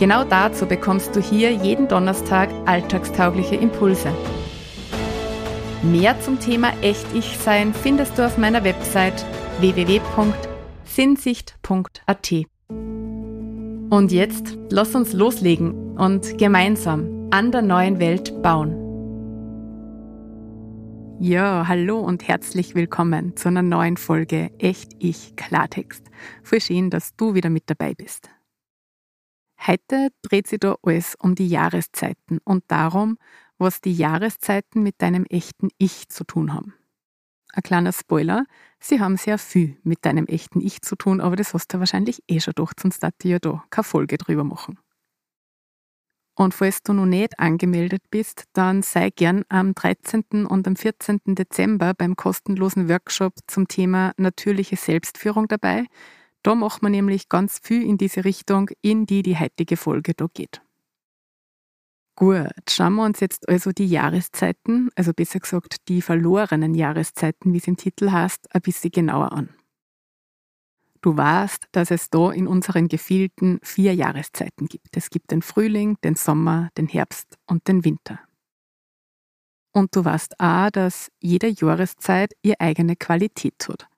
Genau dazu bekommst du hier jeden Donnerstag alltagstaugliche Impulse. Mehr zum Thema Echt-Ich-Sein findest du auf meiner Website www.sinnsicht.at. Und jetzt lass uns loslegen und gemeinsam an der neuen Welt bauen. Ja, hallo und herzlich willkommen zu einer neuen Folge Echt Ich Klartext. Voll schön, dass du wieder mit dabei bist. Heute dreht sich da alles um die Jahreszeiten und darum, was die Jahreszeiten mit deinem echten Ich zu tun haben. Ein kleiner Spoiler, sie haben sehr viel mit deinem echten Ich zu tun, aber das hast du wahrscheinlich eh schon gedacht, sonst darf ich ja da keine Folge drüber machen. Und falls du noch nicht angemeldet bist, dann sei gern am 13. und am 14. Dezember beim kostenlosen Workshop zum Thema natürliche Selbstführung dabei. Da macht man nämlich ganz viel in diese Richtung, in die die heutige Folge da geht. Gut, schauen wir uns jetzt also die Jahreszeiten, also besser gesagt die verlorenen Jahreszeiten, wie es im Titel heißt, ein bisschen genauer an. Du weißt, dass es da in unseren Gefilden vier Jahreszeiten gibt. Es gibt den Frühling, den Sommer, den Herbst und den Winter. Und du weißt auch, dass jede Jahreszeit ihre eigene Qualität hat.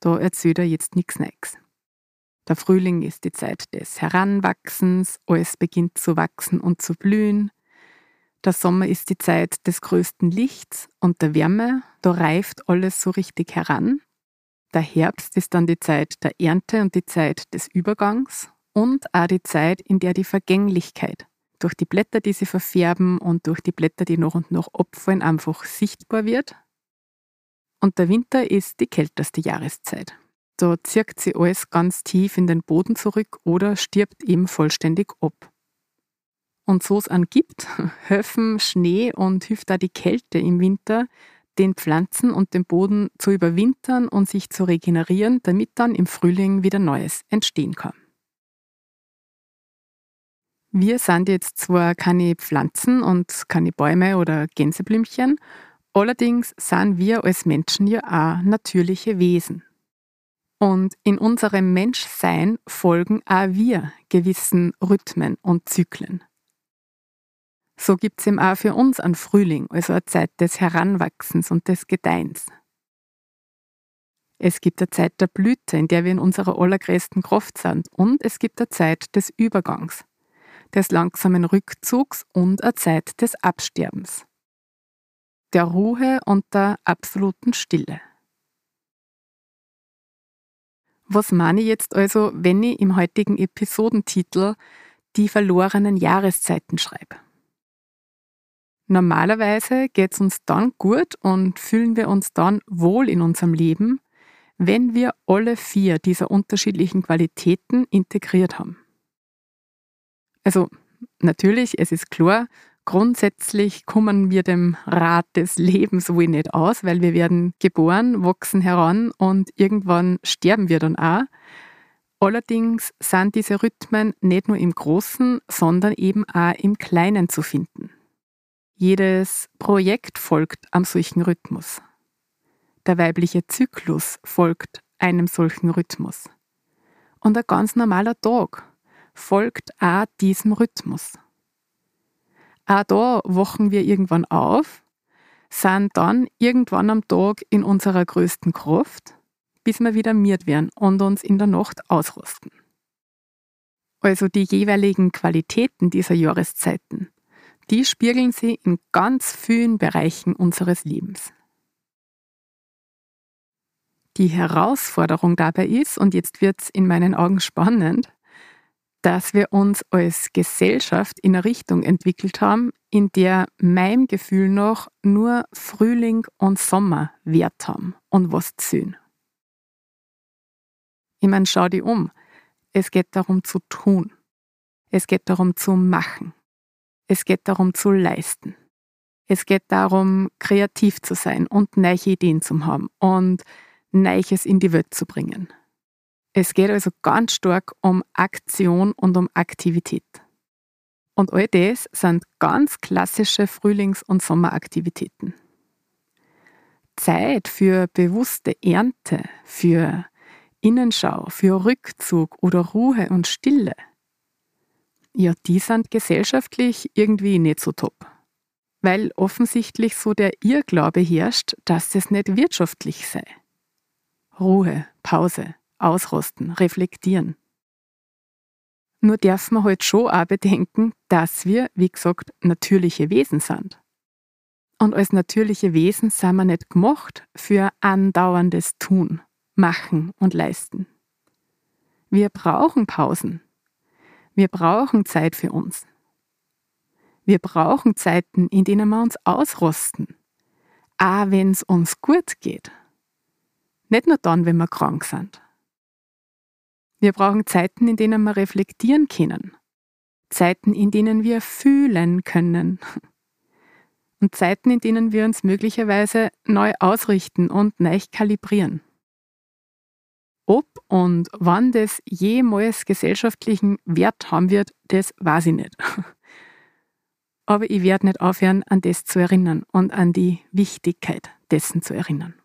Da erzählt er jetzt nichts Neues. Der Frühling ist die Zeit des Heranwachsens, alles beginnt zu wachsen und zu blühen. Der Sommer ist die Zeit des größten Lichts und der Wärme, da reift alles so richtig heran. Der Herbst ist dann die Zeit der Ernte und die Zeit des Übergangs und auch die Zeit, in der die Vergänglichkeit durch die Blätter, die sie verfärben und durch die Blätter, die noch und noch abfallen, einfach sichtbar wird. Und der Winter ist die kälteste Jahreszeit. Da zirkt sie alles ganz tief in den Boden zurück oder stirbt eben vollständig ab. Und so es angibt, helfen Schnee und hilft da die Kälte im Winter, den Pflanzen und den Boden zu überwintern und sich zu regenerieren, damit dann im Frühling wieder Neues entstehen kann. Wir sind jetzt zwar keine Pflanzen und keine Bäume oder Gänseblümchen, allerdings sind wir als Menschen ja auch natürliche Wesen. Und in unserem Menschsein folgen auch wir gewissen Rhythmen und Zyklen. So gibt es eben auch für uns einen Frühling, also eine Zeit des Heranwachsens und des Gedeihens. Es gibt eine Zeit der Blüte, in der wir in unserer allergrößten Kraft sind. Und es gibt eine Zeit des Übergangs, des langsamen Rückzugs und eine Zeit des Absterbens, der Ruhe und der absoluten Stille. Was meine ich jetzt also, wenn ich im heutigen Episodentitel die verlorenen Jahreszeiten schreibe? Normalerweise geht es uns dann gut und fühlen wir uns dann wohl in unserem Leben, wenn wir alle vier dieser unterschiedlichen Qualitäten integriert haben. Also natürlich, es ist klar, Grundsätzlich kommen wir dem Rad des Lebens wohl nicht aus, weil wir werden geboren, wachsen heran und irgendwann sterben wir dann auch. Allerdings sind diese Rhythmen nicht nur im Großen, sondern eben auch im Kleinen zu finden. Jedes Projekt folgt am solchen Rhythmus. Der weibliche Zyklus folgt einem solchen Rhythmus. Und ein ganz normaler Tag folgt auch diesem Rhythmus. Auch da wachen wir irgendwann auf, sind dann irgendwann am Tag in unserer größten Kraft, bis wir wieder miert werden und uns in der Nacht ausrüsten. Also die jeweiligen Qualitäten dieser Jahreszeiten, die spiegeln sie in ganz vielen Bereichen unseres Lebens. Die Herausforderung dabei ist, und jetzt wird es in meinen Augen spannend, dass wir uns als Gesellschaft in eine Richtung entwickelt haben, in der meinem Gefühl noch nur Frühling und Sommer Wert haben und was zählen. Ich meine, schau dich um. Es geht darum zu tun. Es geht darum zu machen. Es geht darum zu leisten. Es geht darum, kreativ zu sein und neue Ideen zu haben und Neues in die Welt zu bringen. Es geht also ganz stark um Aktion und um Aktivität. Und all das sind ganz klassische Frühlings- und Sommeraktivitäten. Zeit für bewusste Ernte, für Innenschau, für Rückzug oder Ruhe und Stille, ja, die sind gesellschaftlich irgendwie nicht so top. Weil offensichtlich so der Irrglaube herrscht, dass es nicht wirtschaftlich sei. Ruhe, Pause, ausrosten, reflektieren. Nur darf man halt schon auch bedenken, dass wir, wie gesagt, natürliche Wesen sind. Und als natürliche Wesen sind wir nicht gemacht für andauerndes Tun, Machen und Leisten. Wir brauchen Pausen. Wir brauchen Zeit für uns. Wir brauchen Zeiten, in denen wir uns ausrosten, auch wenn es uns gut geht. Nicht nur dann, wenn wir krank sind. Wir brauchen Zeiten, in denen wir reflektieren können. Zeiten, in denen wir fühlen können. Und Zeiten, in denen wir uns möglicherweise neu ausrichten und neu kalibrieren. Ob und wann das jemals gesellschaftlichen Wert haben wird, das weiß ich nicht. Aber ich werde nicht aufhören, an das zu erinnern und an die Wichtigkeit dessen zu erinnern.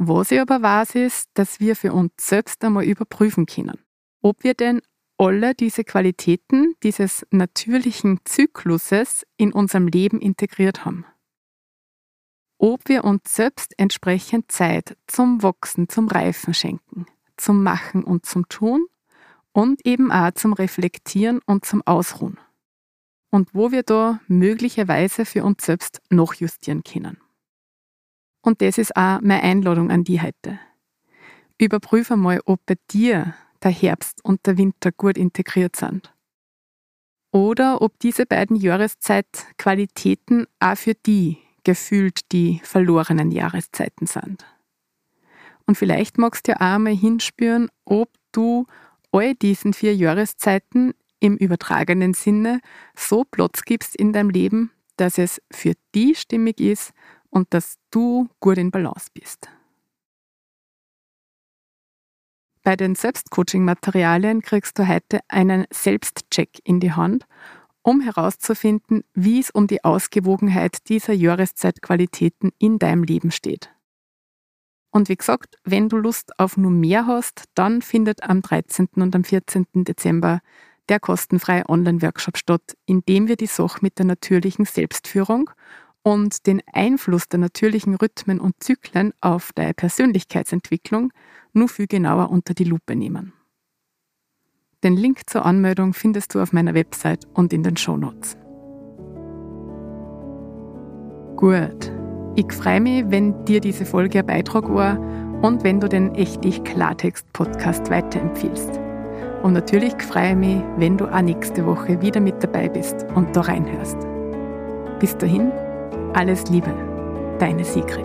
Was ich aber weiß, ist, dass wir für uns selbst einmal überprüfen können, ob wir denn alle diese Qualitäten dieses natürlichen Zykluses in unserem Leben integriert haben. Ob wir uns selbst entsprechend Zeit zum Wachsen, zum Reifen schenken, zum Machen und zum Tun und eben auch zum Reflektieren und zum Ausruhen. Und wo wir da möglicherweise für uns selbst noch justieren können. Und das ist auch meine Einladung an die heute. Überprüfe mal, ob bei dir der Herbst und der Winter gut integriert sind. Oder ob diese beiden Jahreszeitqualitäten auch für die gefühlt die verlorenen Jahreszeiten sind. Und vielleicht magst du ja auch mal hinspüren, ob du all diesen vier Jahreszeiten im übertragenen Sinne so Platz gibst in deinem Leben, dass es für die stimmig ist und dass du gut in Balance bist. Bei den Selbstcoaching-Materialien kriegst du heute einen Selbstcheck in die Hand, um herauszufinden, wie es um die Ausgewogenheit dieser Jahreszeitqualitäten in deinem Leben steht. Und wie gesagt, wenn du Lust auf nur mehr hast, dann findet am 13. und am 14. Dezember der kostenfreie Online-Workshop statt, in dem wir die Sache mit der natürlichen Selbstführung und den Einfluss der natürlichen Rhythmen und Zyklen auf deine Persönlichkeitsentwicklung nur viel genauer unter die Lupe nehmen. Den Link zur Anmeldung findest du auf meiner Website und in den Shownotes. Gut, ich freue mich, wenn dir diese Folge ein Beitrag war und wenn du den Echtig Klartext Podcast weiterempfiehlst. Und natürlich freue ich mich, wenn du auch nächste Woche wieder mit dabei bist und da reinhörst. Bis dahin, alles Liebe, deine Sigrid.